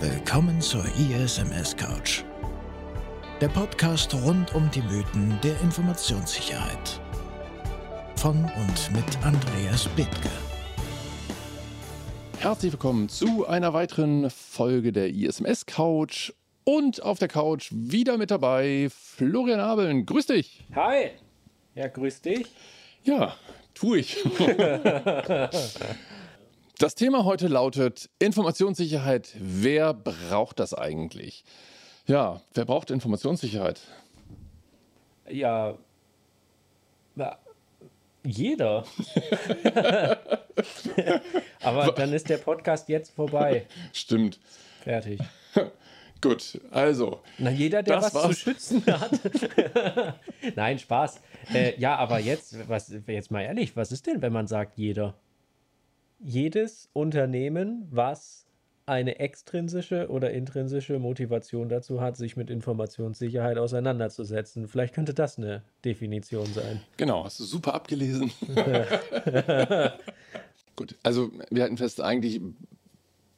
Willkommen zur ISMS Couch. Der Podcast rund um die Mythen der Informationssicherheit. Von und mit Andreas Bethke. Herzlich willkommen zu einer weiteren Folge der ISMS Couch. Und auf der Couch wieder mit dabei Florian Abeln. Grüß dich. Hi. Ja, grüß dich. Ja, tu ich. Das Thema heute lautet Informationssicherheit. Wer braucht das eigentlich? Ja, wer braucht Informationssicherheit? Ja, jeder. Aber dann ist der Podcast jetzt vorbei. Stimmt. Fertig. Gut, also. Na, jeder, der was war's. zu schützen hat. Nein, Spaß. Äh, ja, aber jetzt, was, jetzt mal ehrlich, was ist denn, wenn man sagt, jeder? Jedes Unternehmen, was eine extrinsische oder intrinsische Motivation dazu hat, sich mit Informationssicherheit auseinanderzusetzen. Vielleicht könnte das eine Definition sein. Genau, hast du super abgelesen. Gut, also wir halten fest, eigentlich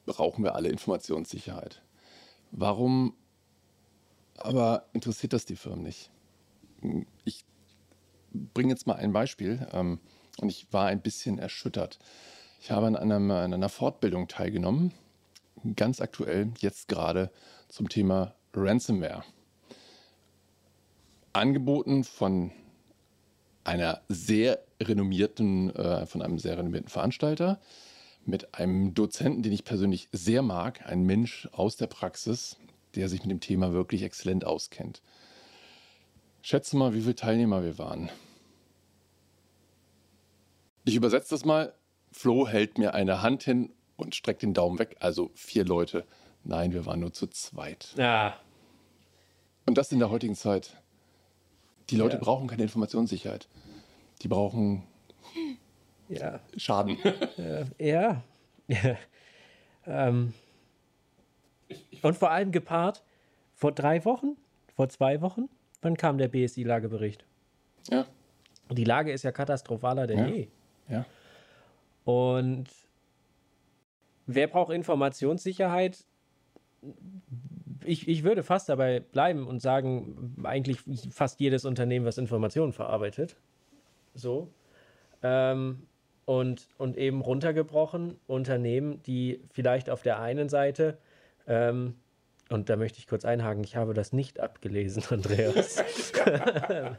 brauchen wir alle Informationssicherheit. Warum aber interessiert das die Firmen nicht? Ich bringe jetzt mal ein Beispiel ähm, und ich war ein bisschen erschüttert. Ich habe an, einem, an einer Fortbildung teilgenommen, ganz aktuell, jetzt gerade zum Thema Ransomware. Angeboten von einer sehr renommierten, äh, von einem sehr renommierten Veranstalter, mit einem Dozenten, den ich persönlich sehr mag, ein Mensch aus der Praxis, der sich mit dem Thema wirklich exzellent auskennt. Schätze mal, wie viele Teilnehmer wir waren. Ich übersetze das mal. Flo hält mir eine Hand hin und streckt den Daumen weg. Also vier Leute. Nein, wir waren nur zu zweit. Ja. Und das in der heutigen Zeit. Die Leute ja. brauchen keine Informationssicherheit. Die brauchen ja. Schaden. ja. ja. ähm. Und vor allem gepaart vor drei Wochen, vor zwei Wochen, wann kam der BSI-Lagebericht? Ja. Die Lage ist ja katastrophaler denn ja. je. Ja. Und wer braucht Informationssicherheit? Ich, ich würde fast dabei bleiben und sagen, eigentlich fast jedes Unternehmen, was Informationen verarbeitet. So. Ähm, und, und eben runtergebrochen Unternehmen, die vielleicht auf der einen Seite, ähm, und da möchte ich kurz einhaken, ich habe das nicht abgelesen, Andreas.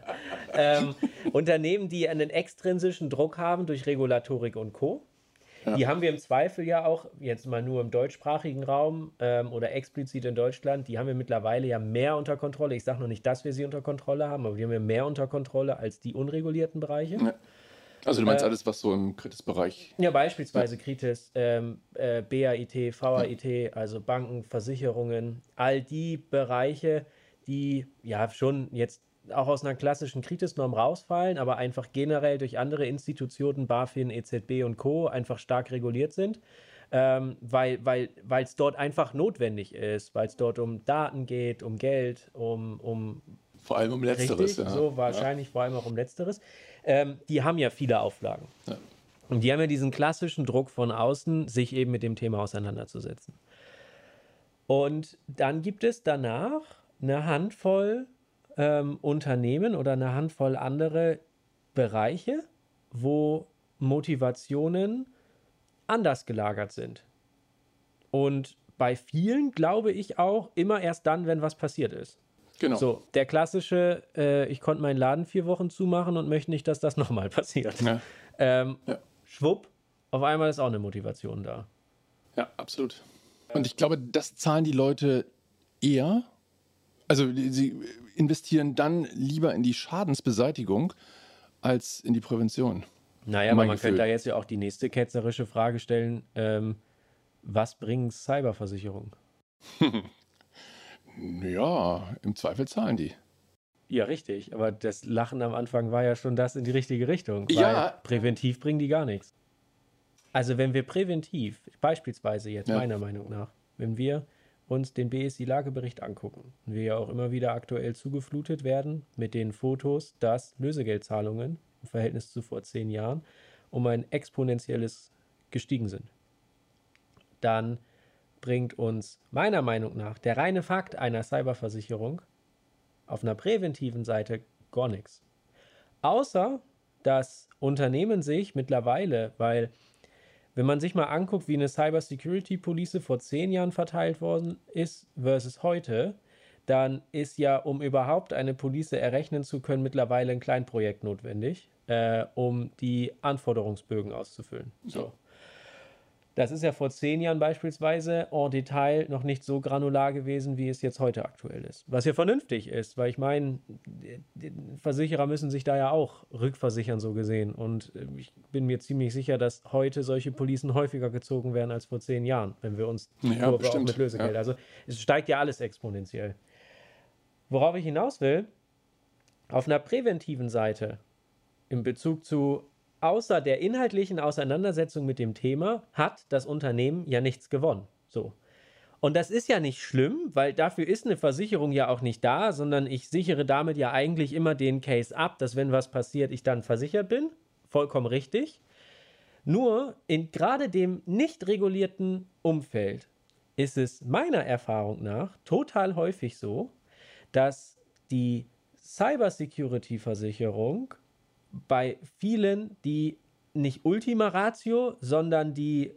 ähm, Unternehmen, die einen extrinsischen Druck haben durch Regulatorik und Co. Ja. Die haben wir im Zweifel ja auch, jetzt mal nur im deutschsprachigen Raum ähm, oder explizit in Deutschland, die haben wir mittlerweile ja mehr unter Kontrolle. Ich sage noch nicht, dass wir sie unter Kontrolle haben, aber die haben wir mehr unter Kontrolle als die unregulierten Bereiche. Ja. Also du meinst äh, alles, was so im Kritis-Bereich... Ja, beispielsweise ja. Kritis, ähm, äh, BAIT, VAIT, ja. also Banken, Versicherungen, all die Bereiche, die ja schon jetzt auch aus einer klassischen Kritisnorm rausfallen, aber einfach generell durch andere Institutionen, BaFin, EZB und Co. einfach stark reguliert sind. Ähm, weil weil es dort einfach notwendig ist, weil es dort um Daten geht, um Geld, um, um vor allem um Letzteres. Richtig, ja. So wahrscheinlich ja. vor allem auch um Letzteres. Ähm, die haben ja viele Auflagen. Ja. Und die haben ja diesen klassischen Druck von außen, sich eben mit dem Thema auseinanderzusetzen. Und dann gibt es danach eine Handvoll ähm, Unternehmen oder eine Handvoll andere Bereiche, wo Motivationen anders gelagert sind. Und bei vielen glaube ich auch immer erst dann, wenn was passiert ist. Genau. So, der klassische, äh, ich konnte meinen Laden vier Wochen zumachen und möchte nicht, dass das nochmal passiert. Ja. Ähm, ja. Schwupp, auf einmal ist auch eine Motivation da. Ja, absolut. Und ich glaube, das zahlen die Leute eher, also sie investieren dann lieber in die Schadensbeseitigung als in die Prävention. Naja, aber man Gefühl. könnte da jetzt ja auch die nächste ketzerische Frage stellen: ähm, Was bringen Cyberversicherungen? ja, im Zweifel zahlen die. Ja, richtig. Aber das Lachen am Anfang war ja schon das in die richtige Richtung. Ja. präventiv bringen die gar nichts. Also, wenn wir präventiv, beispielsweise jetzt ja. meiner Meinung nach, wenn wir uns den BSI-Lagebericht angucken und wir ja auch immer wieder aktuell zugeflutet werden mit den Fotos, dass Lösegeldzahlungen im Verhältnis zu vor zehn Jahren um ein exponentielles gestiegen sind, dann bringt uns meiner Meinung nach der reine Fakt einer Cyberversicherung auf einer präventiven Seite gar nichts. Außer, dass Unternehmen sich mittlerweile, weil wenn man sich mal anguckt, wie eine Cyber Security Police vor zehn Jahren verteilt worden ist versus heute, dann ist ja, um überhaupt eine Police errechnen zu können, mittlerweile ein Kleinprojekt notwendig, äh, um die Anforderungsbögen auszufüllen. So. Das ist ja vor zehn Jahren beispielsweise en Detail noch nicht so granular gewesen, wie es jetzt heute aktuell ist. Was ja vernünftig ist, weil ich meine, Versicherer müssen sich da ja auch rückversichern, so gesehen. Und äh, ich bin mir ziemlich sicher, dass heute solche Policen häufiger gezogen werden als vor zehn Jahren, wenn wir uns ja, auch mit Lösegeld. Ja. Also es steigt ja alles exponentiell. Worauf ich hinaus will, auf einer präventiven Seite in Bezug zu außer der inhaltlichen Auseinandersetzung mit dem Thema hat das Unternehmen ja nichts gewonnen. So. Und das ist ja nicht schlimm, weil dafür ist eine Versicherung ja auch nicht da, sondern ich sichere damit ja eigentlich immer den Case ab, dass wenn was passiert, ich dann versichert bin. Vollkommen richtig. Nur in gerade dem nicht regulierten Umfeld ist es meiner Erfahrung nach total häufig so, dass die Cybersecurity-Versicherung bei vielen, die nicht Ultima Ratio, sondern die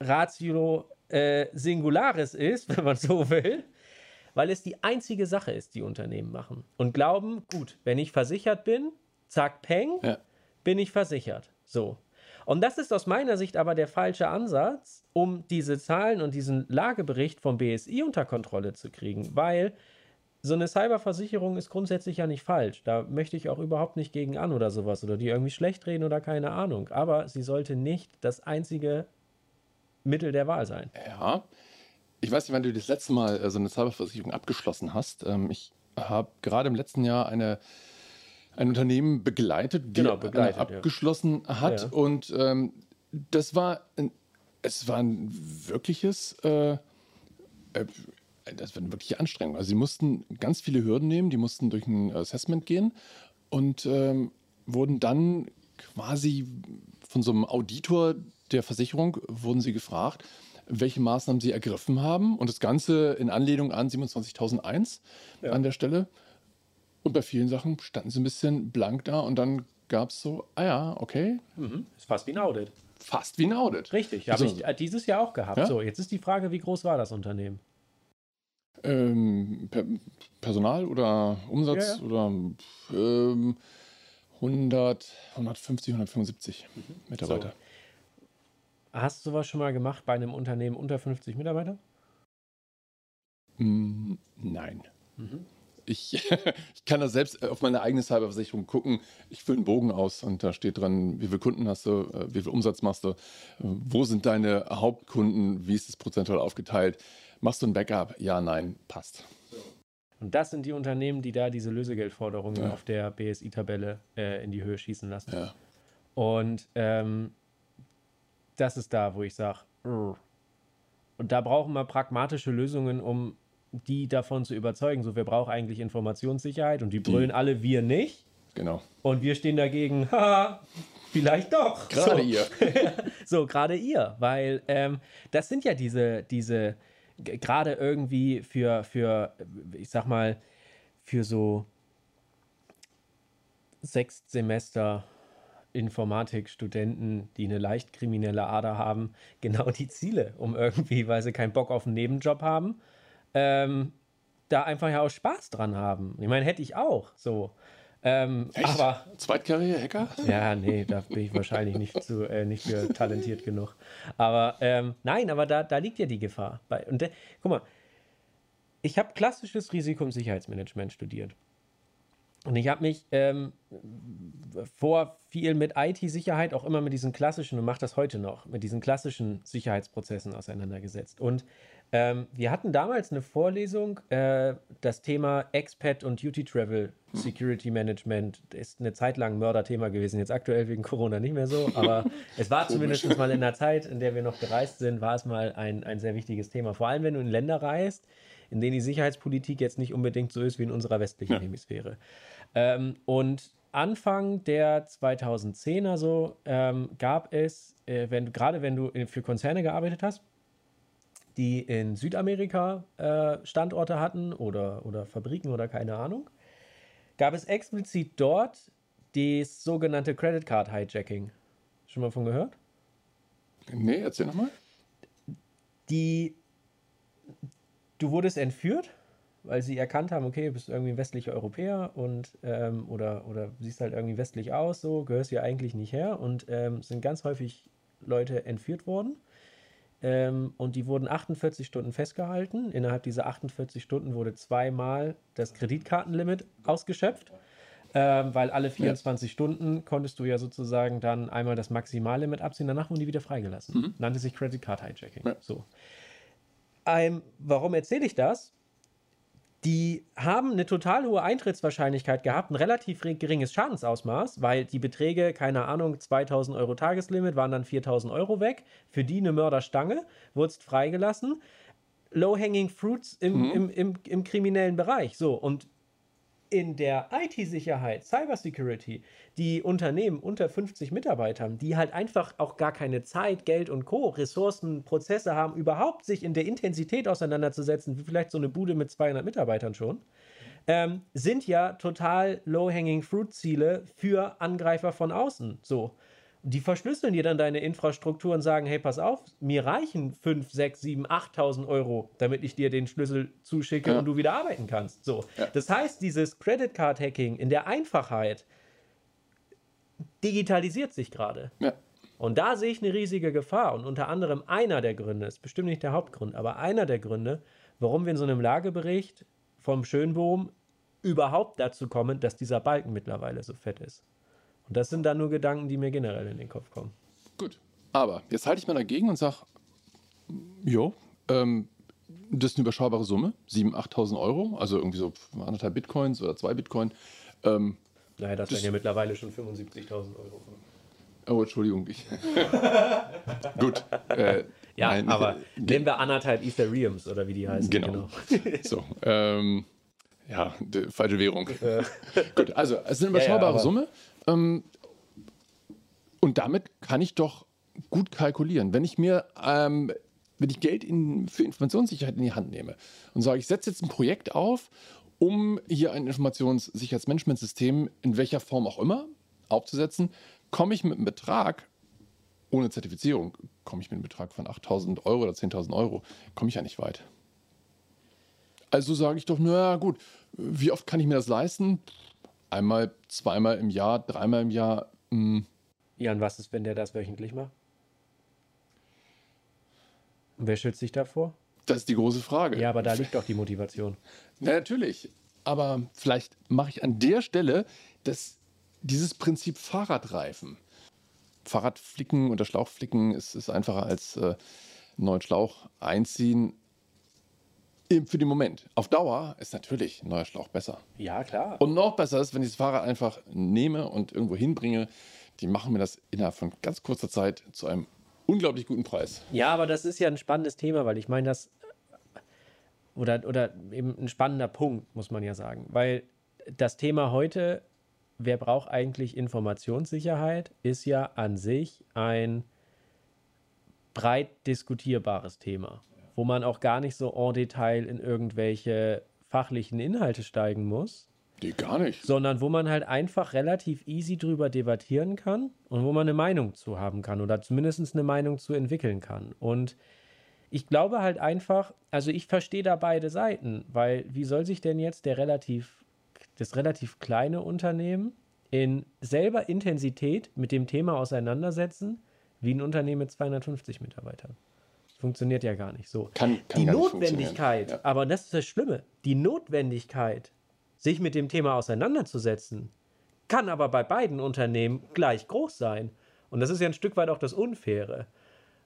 Ratio äh, Singularis ist, wenn man so will, weil es die einzige Sache ist, die Unternehmen machen. Und glauben, gut, wenn ich versichert bin, zack, peng, ja. bin ich versichert. So. Und das ist aus meiner Sicht aber der falsche Ansatz, um diese Zahlen und diesen Lagebericht vom BSI unter Kontrolle zu kriegen, weil so eine Cyberversicherung ist grundsätzlich ja nicht falsch. Da möchte ich auch überhaupt nicht gegen an oder sowas oder die irgendwie schlecht reden oder keine Ahnung. Aber sie sollte nicht das einzige Mittel der Wahl sein. Ja. Ich weiß nicht, wann du das letzte Mal äh, so eine Cyberversicherung abgeschlossen hast. Ähm, ich habe gerade im letzten Jahr eine, ein Unternehmen begleitet, die genau, begleitet, abgeschlossen ja. hat. Ja. Und ähm, das war, ein, es war ein wirkliches äh, äh das war eine wirkliche Anstrengung. Also sie mussten ganz viele Hürden nehmen, die mussten durch ein Assessment gehen und ähm, wurden dann quasi von so einem Auditor der Versicherung wurden sie gefragt, welche Maßnahmen sie ergriffen haben und das Ganze in Anlehnung an 27.001 ja. an der Stelle. Und bei vielen Sachen standen sie ein bisschen blank da und dann gab es so, ah ja, okay. Mhm. Ist fast wie ein Audit. Fast wie ein Audit. Richtig, habe also, ich dieses Jahr auch gehabt. Ja? So, jetzt ist die Frage, wie groß war das Unternehmen? Ähm, per Personal oder Umsatz ja, ja. oder ähm, 100, 150, 175 mhm. Mitarbeiter. So. Hast du sowas schon mal gemacht bei einem Unternehmen unter 50 Mitarbeiter? Mm, nein. Mhm. Ich, ich, kann da selbst auf meine eigene Cyberversicherung gucken. Ich fülle einen Bogen aus und da steht dran, wie viele Kunden hast du, äh, wie viel Umsatz machst du, äh, wo sind deine Hauptkunden, wie ist es prozentual aufgeteilt. Machst du ein Backup? Ja, nein, passt. Und das sind die Unternehmen, die da diese Lösegeldforderungen ja. auf der BSI-Tabelle äh, in die Höhe schießen lassen. Ja. Und ähm, das ist da, wo ich sage, und da brauchen wir pragmatische Lösungen, um die davon zu überzeugen. So, wir brauchen eigentlich Informationssicherheit und die brüllen die. alle, wir nicht. Genau. Und wir stehen dagegen, haha, vielleicht doch. Gerade so. ihr. so, gerade ihr, weil ähm, das sind ja diese, diese, gerade irgendwie für, für, ich sag mal, für so sechs Semester Informatikstudenten, die eine leicht kriminelle Ader haben, genau die Ziele, um irgendwie, weil sie keinen Bock auf einen Nebenjob haben, ähm, da einfach ja auch Spaß dran haben. Ich meine, hätte ich auch so. Ähm, Echt? aber Zweitkarriere-Hacker? Ja, nee, da bin ich wahrscheinlich nicht, zu, äh, nicht für talentiert genug. Aber ähm, nein, aber da, da liegt ja die Gefahr. Bei, und de, guck mal, ich habe klassisches Risiko- und Sicherheitsmanagement studiert. Und ich habe mich ähm, vor viel mit IT-Sicherheit auch immer mit diesen klassischen, und mache das heute noch, mit diesen klassischen Sicherheitsprozessen auseinandergesetzt. Und ähm, wir hatten damals eine Vorlesung, äh, das Thema Expat und Duty Travel Security Management ist eine Zeit lang ein Mörderthema gewesen. Jetzt aktuell wegen Corona nicht mehr so, aber es war zumindest mal in der Zeit, in der wir noch gereist sind, war es mal ein, ein sehr wichtiges Thema. Vor allem, wenn du in Länder reist, in denen die Sicherheitspolitik jetzt nicht unbedingt so ist wie in unserer westlichen ja. Hemisphäre. Ähm, und Anfang der 2010er so ähm, gab es, äh, wenn, gerade wenn du für Konzerne gearbeitet hast, die in Südamerika äh, Standorte hatten oder, oder Fabriken oder keine Ahnung, gab es explizit dort das sogenannte Credit Card Hijacking. Schon mal von gehört? Nee, erzähl nochmal. Die, du wurdest entführt, weil sie erkannt haben, okay, du bist irgendwie ein westlicher Europäer und ähm, oder, oder siehst halt irgendwie westlich aus, so gehörst ja eigentlich nicht her und ähm, sind ganz häufig Leute entführt worden. Ähm, und die wurden 48 Stunden festgehalten. Innerhalb dieser 48 Stunden wurde zweimal das Kreditkartenlimit ausgeschöpft, ähm, weil alle 24 ja. Stunden konntest du ja sozusagen dann einmal das Maximallimit abziehen, danach wurden die wieder freigelassen. Mhm. Nannte sich Credit Card Hijacking. Ja. So. Ähm, warum erzähle ich das? Die haben eine total hohe Eintrittswahrscheinlichkeit gehabt, ein relativ geringes Schadensausmaß, weil die Beträge, keine Ahnung, 2000 Euro Tageslimit waren dann 4000 Euro weg. Für die eine Mörderstange, wurde es freigelassen. Low-hanging fruits im, mhm. im, im, im kriminellen Bereich. So, und in der IT-Sicherheit, Cybersecurity, die Unternehmen unter 50 Mitarbeitern, die halt einfach auch gar keine Zeit, Geld und Co., Ressourcen, Prozesse haben, überhaupt sich in der Intensität auseinanderzusetzen, wie vielleicht so eine Bude mit 200 Mitarbeitern schon, ähm, sind ja total low-hanging fruit-Ziele für Angreifer von außen. So die verschlüsseln dir dann deine Infrastruktur und sagen, hey, pass auf, mir reichen 5, 6, 7, 8.000 Euro, damit ich dir den Schlüssel zuschicke ja. und du wieder arbeiten kannst. So. Ja. Das heißt, dieses Credit Card Hacking in der Einfachheit digitalisiert sich gerade. Ja. Und da sehe ich eine riesige Gefahr. Und unter anderem einer der Gründe, ist bestimmt nicht der Hauptgrund, aber einer der Gründe, warum wir in so einem Lagebericht vom Schönbohm überhaupt dazu kommen, dass dieser Balken mittlerweile so fett ist. Und das sind dann nur Gedanken, die mir generell in den Kopf kommen. Gut. Aber jetzt halte ich mal dagegen und sage, jo, ähm, das ist eine überschaubare Summe, 7.000, 8.000 Euro, also irgendwie so anderthalb Bitcoins oder zwei Bitcoin. Ähm, naja, das, das wären ja mittlerweile schon 75.000 Euro. Oh, Entschuldigung. Ich Gut. Äh, ja, nein, aber äh, nehmen wir anderthalb Ethereums oder wie die heißen. Genau. genau. so, ähm, ja, falsche Währung. Gut, also es ist eine überschaubare ja, ja, Summe. Ähm, und damit kann ich doch gut kalkulieren. Wenn ich mir, ähm, wenn ich Geld in, für Informationssicherheit in die Hand nehme und sage, ich setze jetzt ein Projekt auf, um hier ein Informationssicherheitsmanagementsystem in welcher Form auch immer aufzusetzen, komme ich mit einem Betrag ohne Zertifizierung, komme ich mit einem Betrag von 8.000 Euro oder 10.000 Euro, komme ich ja nicht weit. Also sage ich doch, naja gut, wie oft kann ich mir das leisten? Einmal, zweimal im Jahr, dreimal im Jahr. Mh. Hm. Ja, und was ist, wenn der das wöchentlich macht? Und wer schützt sich davor? Das ist die große Frage. Ja, aber da liegt doch die Motivation. Na, natürlich. Aber vielleicht mache ich an der Stelle das, dieses Prinzip Fahrradreifen. Fahrradflicken oder Schlauchflicken ist, ist einfacher als äh, einen neuen Schlauch einziehen für den Moment. Auf Dauer ist natürlich ein neuer Schlauch besser. Ja, klar. Und noch besser ist, wenn ich das Fahrrad einfach nehme und irgendwo hinbringe. Die machen mir das innerhalb von ganz kurzer Zeit zu einem unglaublich guten Preis. Ja, aber das ist ja ein spannendes Thema, weil ich meine, das oder, oder eben ein spannender Punkt, muss man ja sagen. Weil das Thema heute, wer braucht eigentlich Informationssicherheit, ist ja an sich ein breit diskutierbares Thema wo man auch gar nicht so en Detail in irgendwelche fachlichen Inhalte steigen muss. Die gar nicht. Sondern wo man halt einfach relativ easy drüber debattieren kann und wo man eine Meinung zu haben kann oder zumindest eine Meinung zu entwickeln kann. Und ich glaube halt einfach, also ich verstehe da beide Seiten, weil wie soll sich denn jetzt der relativ, das relativ kleine Unternehmen in selber Intensität mit dem Thema auseinandersetzen, wie ein Unternehmen mit 250 Mitarbeitern? Funktioniert ja gar nicht so. Kann, kann die Notwendigkeit, ja. aber das ist das Schlimme, die Notwendigkeit, sich mit dem Thema auseinanderzusetzen, kann aber bei beiden Unternehmen gleich groß sein. Und das ist ja ein Stück weit auch das Unfaire.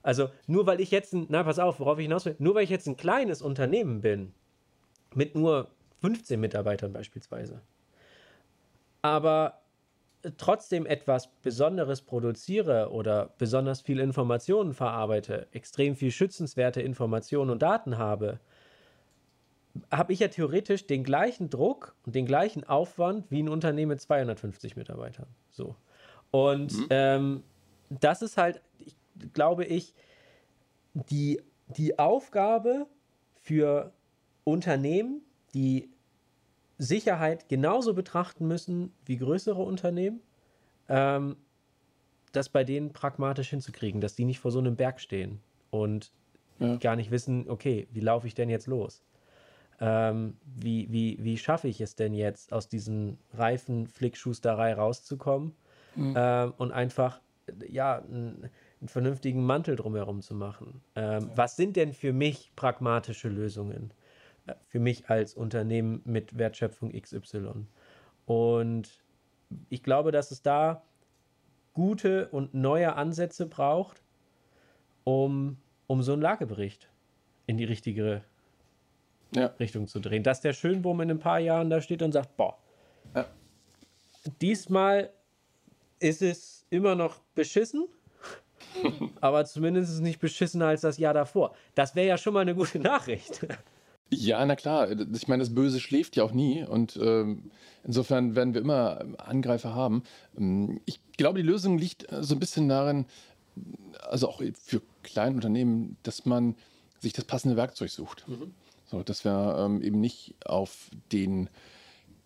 Also nur weil ich jetzt ein, na pass auf, worauf ich hinaus will, nur weil ich jetzt ein kleines Unternehmen bin, mit nur 15 Mitarbeitern beispielsweise, aber trotzdem etwas Besonderes produziere oder besonders viel Informationen verarbeite, extrem viel schützenswerte Informationen und Daten habe, habe ich ja theoretisch den gleichen Druck und den gleichen Aufwand wie ein Unternehmen mit 250 Mitarbeitern. So. Und mhm. ähm, das ist halt, ich, glaube ich, die die Aufgabe für Unternehmen, die Sicherheit genauso betrachten müssen wie größere Unternehmen, ähm, das bei denen pragmatisch hinzukriegen, dass die nicht vor so einem Berg stehen und ja. gar nicht wissen, okay, wie laufe ich denn jetzt los? Ähm, wie, wie, wie schaffe ich es denn jetzt, aus diesen reifen Flickschusterei rauszukommen mhm. ähm, und einfach, ja, einen, einen, vernünftigen Mantel drumherum zu machen? Ähm, ja. Was sind denn für mich pragmatische Lösungen? Für mich als Unternehmen mit Wertschöpfung XY. Und ich glaube, dass es da gute und neue Ansätze braucht, um, um so einen Lagebericht in die richtige ja. Richtung zu drehen. Dass der Schönbohm in ein paar Jahren da steht und sagt, boah, ja. diesmal ist es immer noch beschissen, aber zumindest ist es nicht beschissener als das Jahr davor. Das wäre ja schon mal eine gute Nachricht. Ja, na klar. Ich meine, das Böse schläft ja auch nie und ähm, insofern werden wir immer Angreifer haben. Ähm, ich glaube, die Lösung liegt äh, so ein bisschen darin, also auch für kleine Unternehmen, dass man sich das passende Werkzeug sucht. Mhm. So, dass wir ähm, eben nicht auf den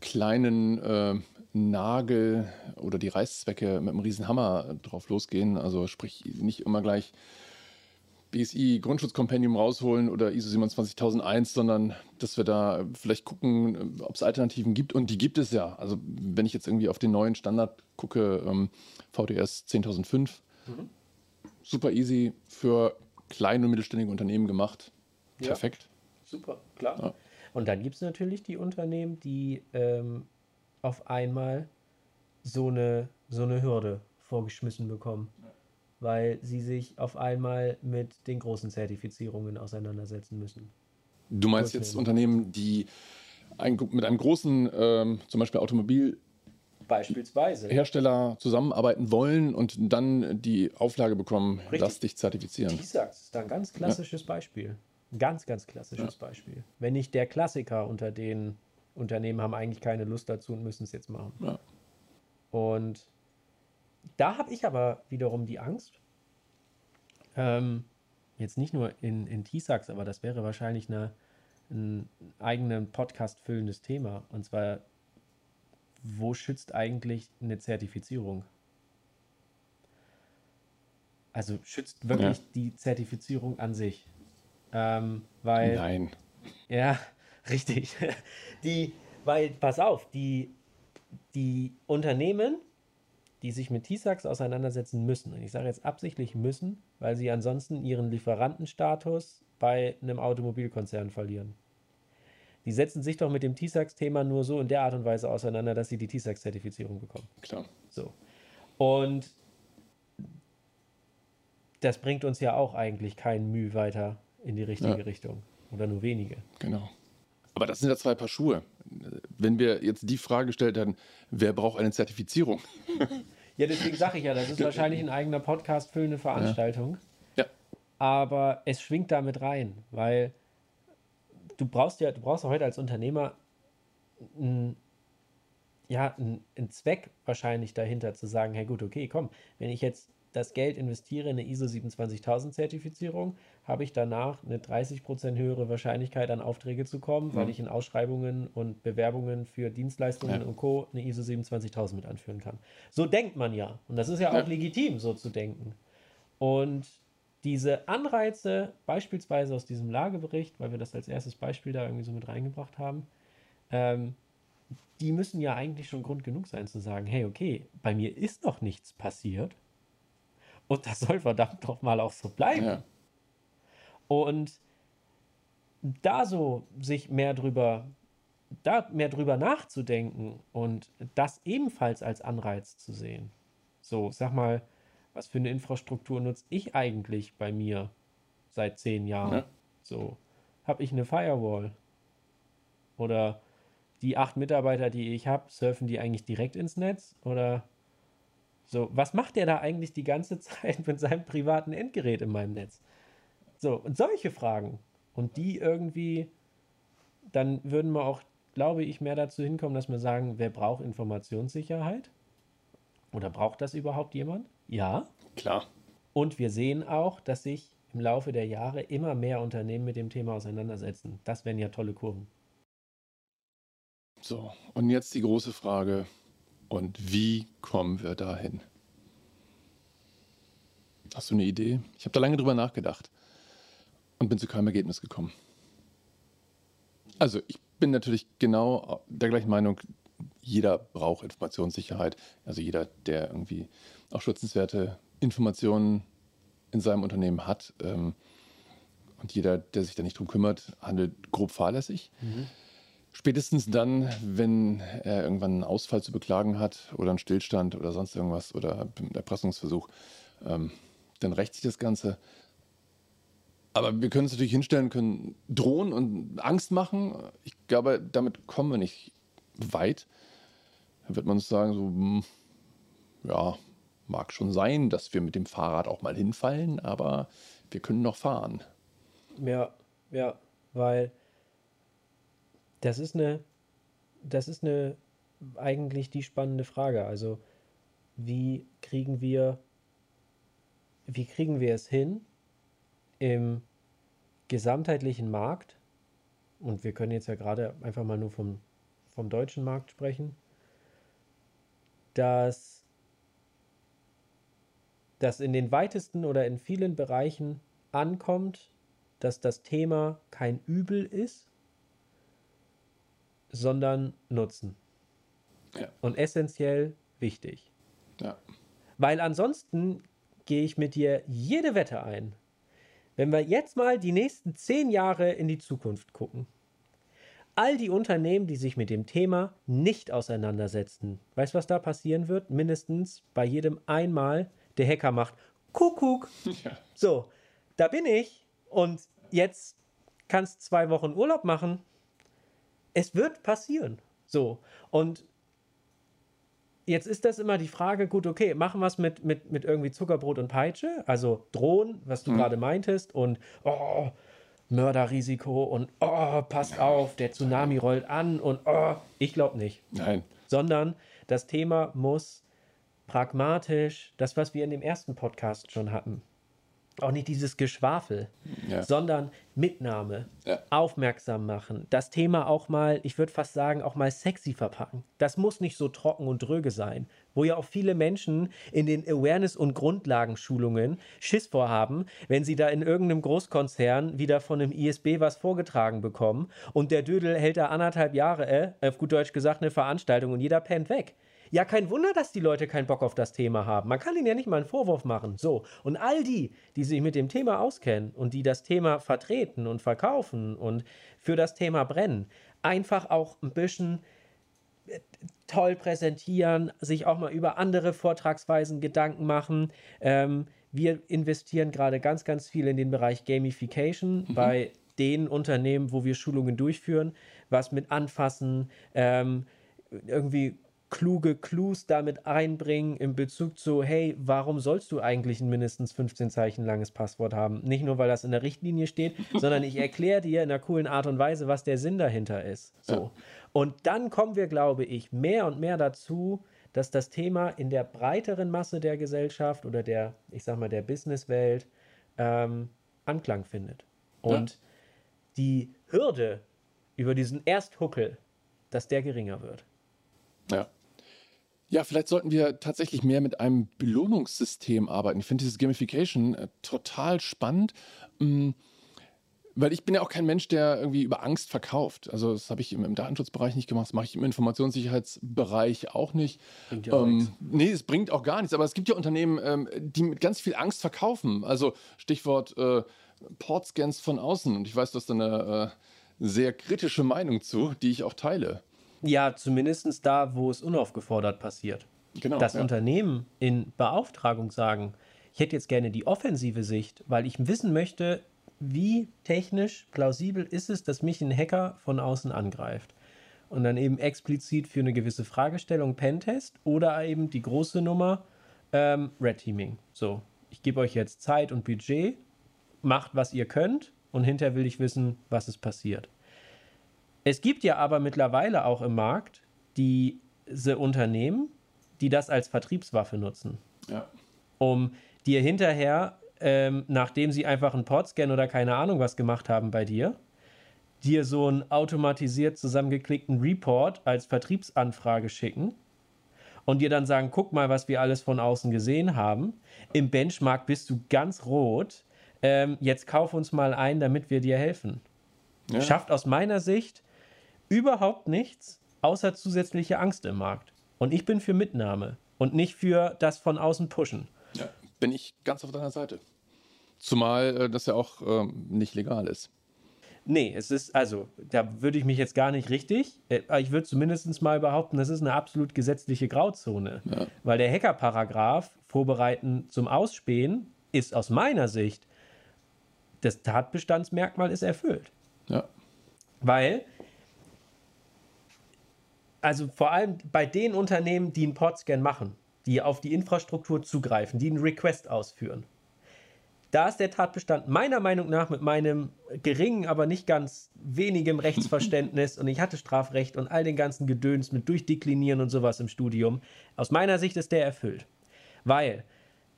kleinen äh, Nagel oder die Reißzwecke mit einem riesen Hammer drauf losgehen. Also sprich nicht immer gleich BSI Grundschutzkompendium rausholen oder ISO 27001, sondern dass wir da vielleicht gucken, ob es Alternativen gibt. Und die gibt es ja. Also wenn ich jetzt irgendwie auf den neuen Standard gucke, ähm, VDS 10005, mhm. super easy für kleine und mittelständige Unternehmen gemacht. Ja. Perfekt. Super, klar. Ja. Und dann gibt es natürlich die Unternehmen, die ähm, auf einmal so eine, so eine Hürde vorgeschmissen bekommen weil sie sich auf einmal mit den großen Zertifizierungen auseinandersetzen müssen. Du meinst jetzt Unternehmen, die ein, mit einem großen, ähm, zum Beispiel Automobil Beispielsweise. Hersteller zusammenarbeiten wollen und dann die Auflage bekommen, Richtig. lass dich zertifizieren. TISAX ist ein ganz klassisches ja. Beispiel. Ein ganz, ganz klassisches ja. Beispiel. Wenn nicht der Klassiker unter den Unternehmen haben eigentlich keine Lust dazu und müssen es jetzt machen. Ja. Und da habe ich aber wiederum die Angst, ähm, jetzt nicht nur in, in T-Sax, aber das wäre wahrscheinlich eine, ein eigenen Podcast füllendes Thema. Und zwar, wo schützt eigentlich eine Zertifizierung? Also schützt wirklich ja. die Zertifizierung an sich? Ähm, weil. Nein. Ja, richtig. Die, weil, pass auf, die, die Unternehmen die sich mit T-Sax auseinandersetzen müssen. Und ich sage jetzt absichtlich müssen, weil sie ansonsten ihren Lieferantenstatus bei einem Automobilkonzern verlieren. Die setzen sich doch mit dem T-Sax-Thema nur so in der Art und Weise auseinander, dass sie die T-Sax-Zertifizierung bekommen. Klar. So. Und das bringt uns ja auch eigentlich kein Mühe weiter in die richtige ja. Richtung. Oder nur wenige. Genau. Aber das sind ja zwei Paar Schuhe. Wenn wir jetzt die Frage gestellt hätten, wer braucht eine Zertifizierung? Ja, deswegen sage ich ja, das ist wahrscheinlich ein eigener Podcast füllende Veranstaltung. Ja. ja. Aber es schwingt damit rein, weil du brauchst ja, du brauchst ja heute als Unternehmer einen, ja, einen Zweck wahrscheinlich dahinter zu sagen, hey gut, okay, komm, wenn ich jetzt das Geld investiere in eine ISO 27000 Zertifizierung, habe ich danach eine 30% höhere Wahrscheinlichkeit an Aufträge zu kommen, mhm. weil ich in Ausschreibungen und Bewerbungen für Dienstleistungen ja. und Co. eine ISO 27000 mit anführen kann. So denkt man ja. Und das ist ja, ja auch legitim, so zu denken. Und diese Anreize, beispielsweise aus diesem Lagebericht, weil wir das als erstes Beispiel da irgendwie so mit reingebracht haben, ähm, die müssen ja eigentlich schon Grund genug sein zu sagen, hey, okay, bei mir ist noch nichts passiert und das soll verdammt doch mal auch so bleiben. Ja. Und da so sich mehr drüber, da mehr drüber nachzudenken und das ebenfalls als Anreiz zu sehen. So, sag mal, was für eine Infrastruktur nutze ich eigentlich bei mir seit zehn Jahren? Ja. So, habe ich eine Firewall? Oder die acht Mitarbeiter, die ich habe, surfen die eigentlich direkt ins Netz? Oder so, was macht der da eigentlich die ganze Zeit mit seinem privaten Endgerät in meinem Netz? So, und solche Fragen. Und die irgendwie, dann würden wir auch, glaube ich, mehr dazu hinkommen, dass wir sagen, wer braucht Informationssicherheit? Oder braucht das überhaupt jemand? Ja. Klar. Und wir sehen auch, dass sich im Laufe der Jahre immer mehr Unternehmen mit dem Thema auseinandersetzen. Das wären ja tolle Kurven. So, und jetzt die große Frage, und wie kommen wir dahin? Hast du eine Idee? Ich habe da lange drüber nachgedacht und bin zu keinem Ergebnis gekommen. Also, ich bin natürlich genau der gleichen Meinung, jeder braucht Informationssicherheit. Also jeder, der irgendwie auch schützenswerte Informationen in seinem Unternehmen hat ähm, und jeder, der sich da nicht drum kümmert, handelt grob fahrlässig. Mhm. Spätestens dann, wenn er irgendwann einen Ausfall zu beklagen hat oder einen Stillstand oder sonst irgendwas oder einen Erpressungsversuch, ähm, dann rächt sich das Ganze. Aber wir können es natürlich hinstellen, können drohen und Angst machen. Ich glaube, damit kommen wir nicht weit. Dann wird man uns sagen, so, hm, ja, mag schon sein, dass wir mit dem Fahrrad auch mal hinfallen, aber wir können noch fahren. Ja, ja, weil das ist eine, das ist eine eigentlich die spannende Frage. Also, wie kriegen wir, wie kriegen wir es hin, im gesamtheitlichen Markt, und wir können jetzt ja gerade einfach mal nur vom, vom deutschen Markt sprechen, dass das in den weitesten oder in vielen Bereichen ankommt, dass das Thema kein Übel ist, sondern Nutzen. Ja. Und essentiell wichtig. Ja. Weil ansonsten gehe ich mit dir jede Wette ein. Wenn wir jetzt mal die nächsten zehn Jahre in die Zukunft gucken, all die Unternehmen, die sich mit dem Thema nicht auseinandersetzen, weißt du, was da passieren wird? Mindestens bei jedem einmal der Hacker macht Kuckuck. Ja. So, da bin ich und jetzt kannst zwei Wochen Urlaub machen es wird passieren. So. Und jetzt ist das immer die Frage, gut, okay, machen wir es mit, mit, mit irgendwie Zuckerbrot und Peitsche, also drohen, was du mhm. gerade meintest, und oh, Mörderrisiko und oh, passt auf, der Tsunami rollt an und oh, ich glaube nicht. Nein. Sondern das Thema muss pragmatisch, das, was wir in dem ersten Podcast schon hatten, auch nicht dieses Geschwafel, ja. sondern Mitnahme, ja. aufmerksam machen, das Thema auch mal, ich würde fast sagen, auch mal sexy verpacken. Das muss nicht so trocken und dröge sein, wo ja auch viele Menschen in den Awareness- und Grundlagenschulungen Schiss vorhaben, wenn sie da in irgendeinem Großkonzern wieder von einem ISB was vorgetragen bekommen und der Dödel hält da anderthalb Jahre, äh, auf gut Deutsch gesagt, eine Veranstaltung und jeder pennt weg. Ja, kein Wunder, dass die Leute keinen Bock auf das Thema haben. Man kann ihnen ja nicht mal einen Vorwurf machen. So. Und all die, die sich mit dem Thema auskennen und die das Thema vertreten und verkaufen und für das Thema brennen, einfach auch ein bisschen äh, toll präsentieren, sich auch mal über andere Vortragsweisen Gedanken machen. Ähm, wir investieren gerade ganz, ganz viel in den Bereich Gamification mhm. bei den Unternehmen, wo wir Schulungen durchführen, was mit Anfassen, ähm, irgendwie kluge Clues damit einbringen in Bezug zu, hey, warum sollst du eigentlich ein mindestens 15 Zeichen langes Passwort haben? Nicht nur, weil das in der Richtlinie steht, sondern ich erkläre dir in einer coolen Art und Weise, was der Sinn dahinter ist. So. Ja. Und dann kommen wir, glaube ich, mehr und mehr dazu, dass das Thema in der breiteren Masse der Gesellschaft oder der, ich sag mal, der Businesswelt ähm, Anklang findet. Und ja. die Hürde über diesen Ersthuckel, dass der geringer wird. Ja. Ja, vielleicht sollten wir tatsächlich mehr mit einem Belohnungssystem arbeiten. Ich finde dieses Gamification äh, total spannend. Ähm, weil ich bin ja auch kein Mensch, der irgendwie über Angst verkauft. Also das habe ich im, im, Datenschutzbereich nicht gemacht, das mache ich im Informationssicherheitsbereich auch nicht. Bringt ja ähm, nee, es bringt auch gar nichts. Aber es gibt ja Unternehmen, ähm, die mit ganz viel Angst verkaufen. Also Stichwort äh, Portscans von außen. Und ich weiß, du hast da eine äh, sehr kritische Meinung zu, die ich auch teile. Ja, zumindest da, wo es unaufgefordert passiert. Genau, das ja. Unternehmen in Beauftragung sagen, ich hätte jetzt gerne die offensive Sicht, weil ich wissen möchte, wie technisch plausibel ist es, dass mich ein Hacker von außen angreift. Und dann eben explizit für eine gewisse Fragestellung Pentest oder eben die große Nummer ähm, Red Teaming. So, ich gebe euch jetzt Zeit und Budget, macht was ihr könnt und hinterher will ich wissen, was ist passiert. Es gibt ja aber mittlerweile auch im Markt diese Unternehmen, die das als Vertriebswaffe nutzen. Ja. Um dir hinterher ähm, nachdem sie einfach einen Portscan oder keine Ahnung was gemacht haben bei dir, dir so einen automatisiert zusammengeklickten Report als Vertriebsanfrage schicken und dir dann sagen, guck mal, was wir alles von außen gesehen haben. Im Benchmark bist du ganz rot. Ähm, jetzt kauf uns mal ein, damit wir dir helfen. Ja. Schafft aus meiner Sicht überhaupt nichts, außer zusätzliche Angst im Markt. Und ich bin für Mitnahme und nicht für das von außen pushen. Ja, bin ich ganz auf deiner Seite. Zumal äh, das ja auch ähm, nicht legal ist. Nee, es ist, also, da würde ich mich jetzt gar nicht richtig, äh, ich würde zumindest mal behaupten, das ist eine absolut gesetzliche Grauzone. Ja. Weil der Hacker-Paragraph, vorbereiten zum Ausspähen, ist aus meiner Sicht, das Tatbestandsmerkmal ist erfüllt. Ja. Weil, also vor allem bei den Unternehmen, die einen Portscan machen, die auf die Infrastruktur zugreifen, die einen Request ausführen, da ist der Tatbestand meiner Meinung nach mit meinem geringen, aber nicht ganz wenigem Rechtsverständnis und ich hatte Strafrecht und all den ganzen Gedöns mit Durchdeklinieren und sowas im Studium. Aus meiner Sicht ist der erfüllt. Weil,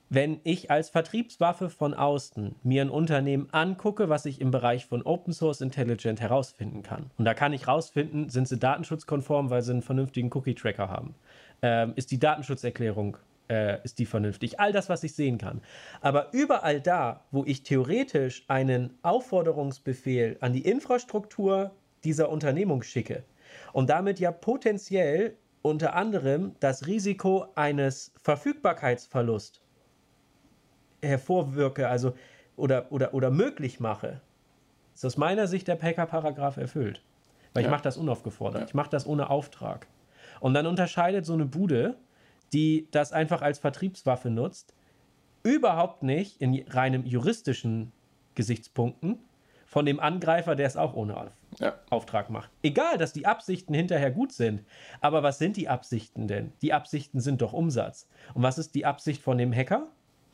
wenn ich als Vertriebswaffe von außen mir ein Unternehmen angucke, was ich im Bereich von Open Source Intelligent herausfinden kann, und da kann ich herausfinden, sind sie datenschutzkonform, weil sie einen vernünftigen Cookie-Tracker haben, ähm, ist die Datenschutzerklärung äh, ist die vernünftig. All das, was ich sehen kann. Aber überall da, wo ich theoretisch einen Aufforderungsbefehl an die Infrastruktur dieser Unternehmung schicke und damit ja potenziell unter anderem das Risiko eines Verfügbarkeitsverlusts hervorwirke, also oder, oder, oder möglich mache, ist aus meiner Sicht der Packer-Paragraph erfüllt. Weil ja. ich mache das unaufgefordert. Ja. Ich mache das ohne Auftrag. Und dann unterscheidet so eine Bude die das einfach als Vertriebswaffe nutzt, überhaupt nicht in reinem juristischen Gesichtspunkten von dem Angreifer, der es auch ohne Auf ja. Auftrag macht. Egal, dass die Absichten hinterher gut sind, aber was sind die Absichten denn? Die Absichten sind doch Umsatz. Und was ist die Absicht von dem Hacker?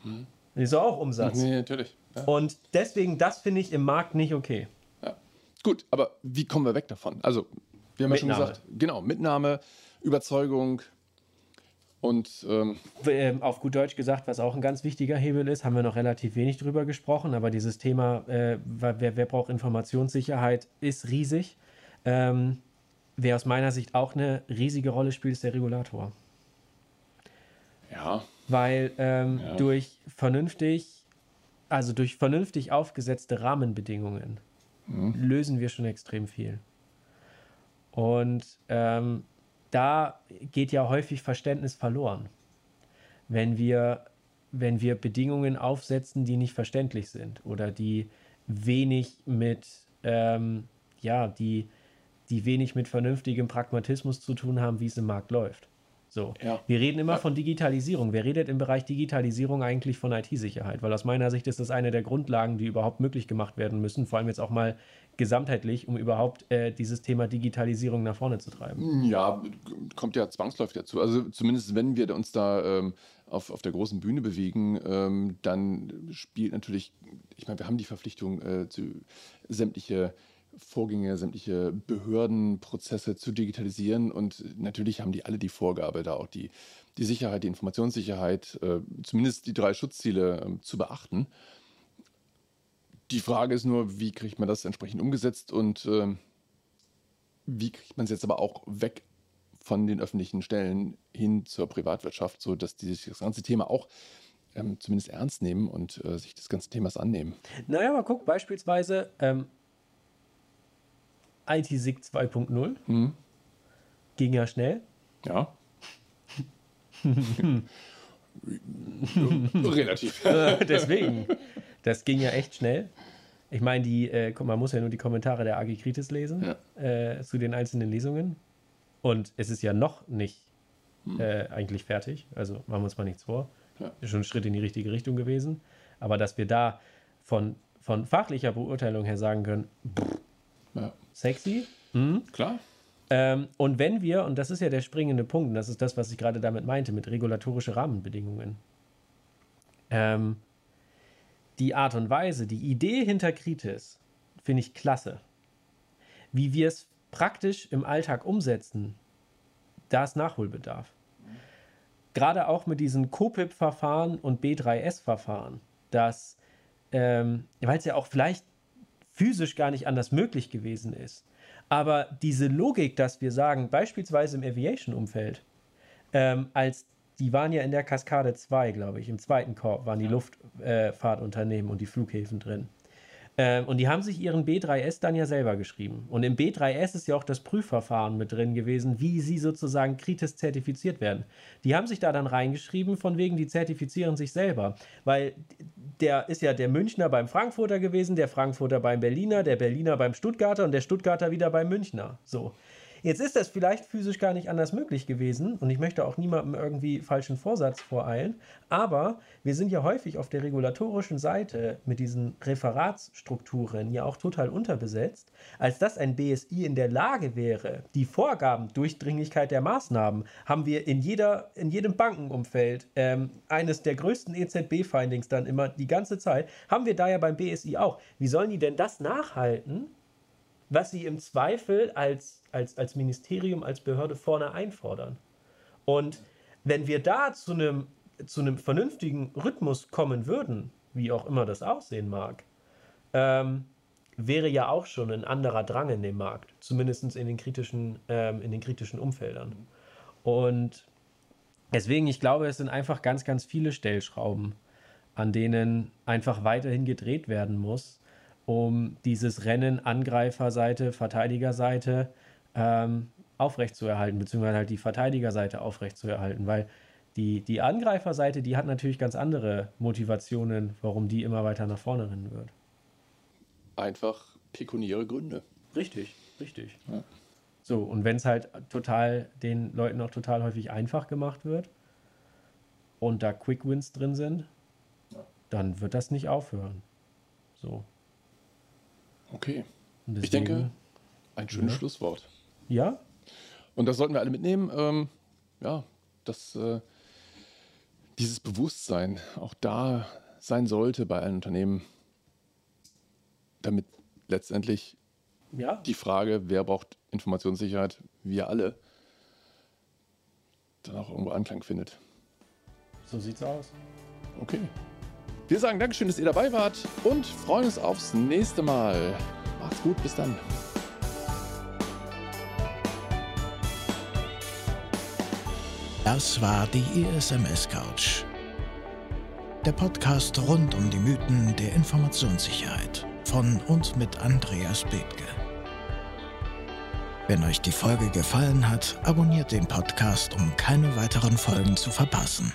Hm. Die ist auch Umsatz. Nee, natürlich. Ja. Und deswegen, das finde ich im Markt nicht okay. Ja. Gut, aber wie kommen wir weg davon? Also, wir haben Mitnahme. ja schon gesagt, genau, Mitnahme, Überzeugung, und ähm, ähm, auf gut Deutsch gesagt, was auch ein ganz wichtiger Hebel ist, haben wir noch relativ wenig drüber gesprochen, aber dieses Thema, äh, wer, wer, braucht Informationssicherheit, ist riesig. Ähm, wer aus meiner Sicht auch eine riesige Rolle spielt, ist der Regulator. Ja. Weil ähm, ja. durch vernünftig, also durch vernünftig aufgesetzte Rahmenbedingungen mhm. lösen wir schon extrem viel. Und ähm, da geht ja häufig Verständnis verloren. Wenn wir, wenn wir Bedingungen aufsetzen, die nicht verständlich sind oder die wenig mit, ähm, ja, die, die wenig mit vernünftigem Pragmatismus zu tun haben, wie es im Markt läuft. So. Ja. Wir reden immer ja. von Digitalisierung. Wer redet im Bereich Digitalisierung eigentlich von IT-Sicherheit? Weil aus meiner Sicht ist das eine der Grundlagen, die überhaupt möglich gemacht werden müssen, vor allem jetzt auch mal gesamtheitlich, um überhaupt äh, dieses Thema Digitalisierung nach vorne zu treiben. Ja, kommt ja zwangsläufig dazu. Also zumindest wenn wir uns da ähm, auf, auf der großen Bühne bewegen, ähm, dann spielt natürlich, ich meine, wir haben die Verpflichtung äh, zu sämtliche Vorgänge, sämtliche Behördenprozesse zu digitalisieren. Und natürlich haben die alle die Vorgabe, da auch die, die Sicherheit, die Informationssicherheit, äh, zumindest die drei Schutzziele äh, zu beachten. Die Frage ist nur, wie kriegt man das entsprechend umgesetzt und äh, wie kriegt man es jetzt aber auch weg von den öffentlichen Stellen hin zur Privatwirtschaft, sodass die sich das ganze Thema auch ähm, zumindest ernst nehmen und äh, sich des ganzen Themas annehmen. Naja, aber guck, beispielsweise ähm, IT-SIG 2.0. Mhm. Ging ja schnell. Ja. Relativ. Deswegen. Das ging ja echt schnell. Ich meine, die, äh, man muss ja nur die Kommentare der AG Kritis lesen ja. äh, zu den einzelnen Lesungen. Und es ist ja noch nicht hm. äh, eigentlich fertig. Also machen wir uns mal nichts vor. Ja. Ist schon ein Schritt in die richtige Richtung gewesen. Aber dass wir da von, von fachlicher Beurteilung her sagen können, pff, ja. Sexy. Mhm. Klar. Ähm, und wenn wir, und das ist ja der springende Punkt, und das ist das, was ich gerade damit meinte, mit regulatorische Rahmenbedingungen. Ähm, die Art und Weise, die Idee hinter Kritis, finde ich klasse. Wie wir es praktisch im Alltag umsetzen, da ist Nachholbedarf. Gerade auch mit diesen COPIP-Verfahren und B3S-Verfahren, dass ähm, weil es ja auch vielleicht physisch gar nicht anders möglich gewesen ist. Aber diese Logik, dass wir sagen, beispielsweise im Aviation-Umfeld, ähm, als die waren ja in der Kaskade 2, glaube ich, im zweiten Korb waren die Luftfahrtunternehmen und die Flughäfen drin. Ähm, und die haben sich ihren B3S dann ja selber geschrieben. Und im B3S ist ja auch das Prüfverfahren mit drin gewesen, wie sie sozusagen kritisch zertifiziert werden. Die haben sich da dann reingeschrieben, von wegen, die zertifizieren sich selber. Weil der ist ja der Münchner beim Frankfurter gewesen, der Frankfurter beim Berliner, der Berliner beim Stuttgarter und der Stuttgarter wieder beim Münchner. So. Jetzt ist das vielleicht physisch gar nicht anders möglich gewesen und ich möchte auch niemandem irgendwie falschen Vorsatz voreilen, aber wir sind ja häufig auf der regulatorischen Seite mit diesen Referatsstrukturen ja auch total unterbesetzt, als dass ein BSI in der Lage wäre, die Vorgaben, Durchdringlichkeit der Maßnahmen, haben wir in, jeder, in jedem Bankenumfeld ähm, eines der größten EZB-Findings dann immer die ganze Zeit, haben wir da ja beim BSI auch. Wie sollen die denn das nachhalten? Was sie im Zweifel als, als, als Ministerium, als Behörde vorne einfordern. Und wenn wir da zu einem, zu einem vernünftigen Rhythmus kommen würden, wie auch immer das aussehen mag, ähm, wäre ja auch schon ein anderer Drang in dem Markt, zumindest in den kritischen, ähm, in den kritischen Umfeldern. Und deswegen, ich glaube, es sind einfach ganz, ganz viele Stellschrauben, an denen einfach weiterhin gedreht werden muss, um dieses Rennen Angreiferseite, Verteidigerseite ähm, aufrechtzuerhalten, beziehungsweise halt die Verteidigerseite aufrechtzuerhalten, weil die, die Angreiferseite, die hat natürlich ganz andere Motivationen, warum die immer weiter nach vorne rennen wird. Einfach pekuniäre Gründe. Richtig, richtig. Ja. So, und wenn es halt total den Leuten auch total häufig einfach gemacht wird und da Quick Wins drin sind, dann wird das nicht aufhören. So. Okay. Deswegen, ich denke, ein schönes ja. Schlusswort. Ja. Und das sollten wir alle mitnehmen. Ähm, ja, dass äh, dieses Bewusstsein auch da sein sollte bei allen Unternehmen, damit letztendlich ja. die Frage, wer braucht Informationssicherheit, wir alle, dann auch irgendwo Anklang findet. So sieht's aus. Okay. Wir sagen Dankeschön, dass ihr dabei wart und freuen uns aufs nächste Mal. Macht's gut, bis dann. Das war die ISMS Couch. Der Podcast rund um die Mythen der Informationssicherheit von und mit Andreas Bethke. Wenn euch die Folge gefallen hat, abonniert den Podcast, um keine weiteren Folgen zu verpassen.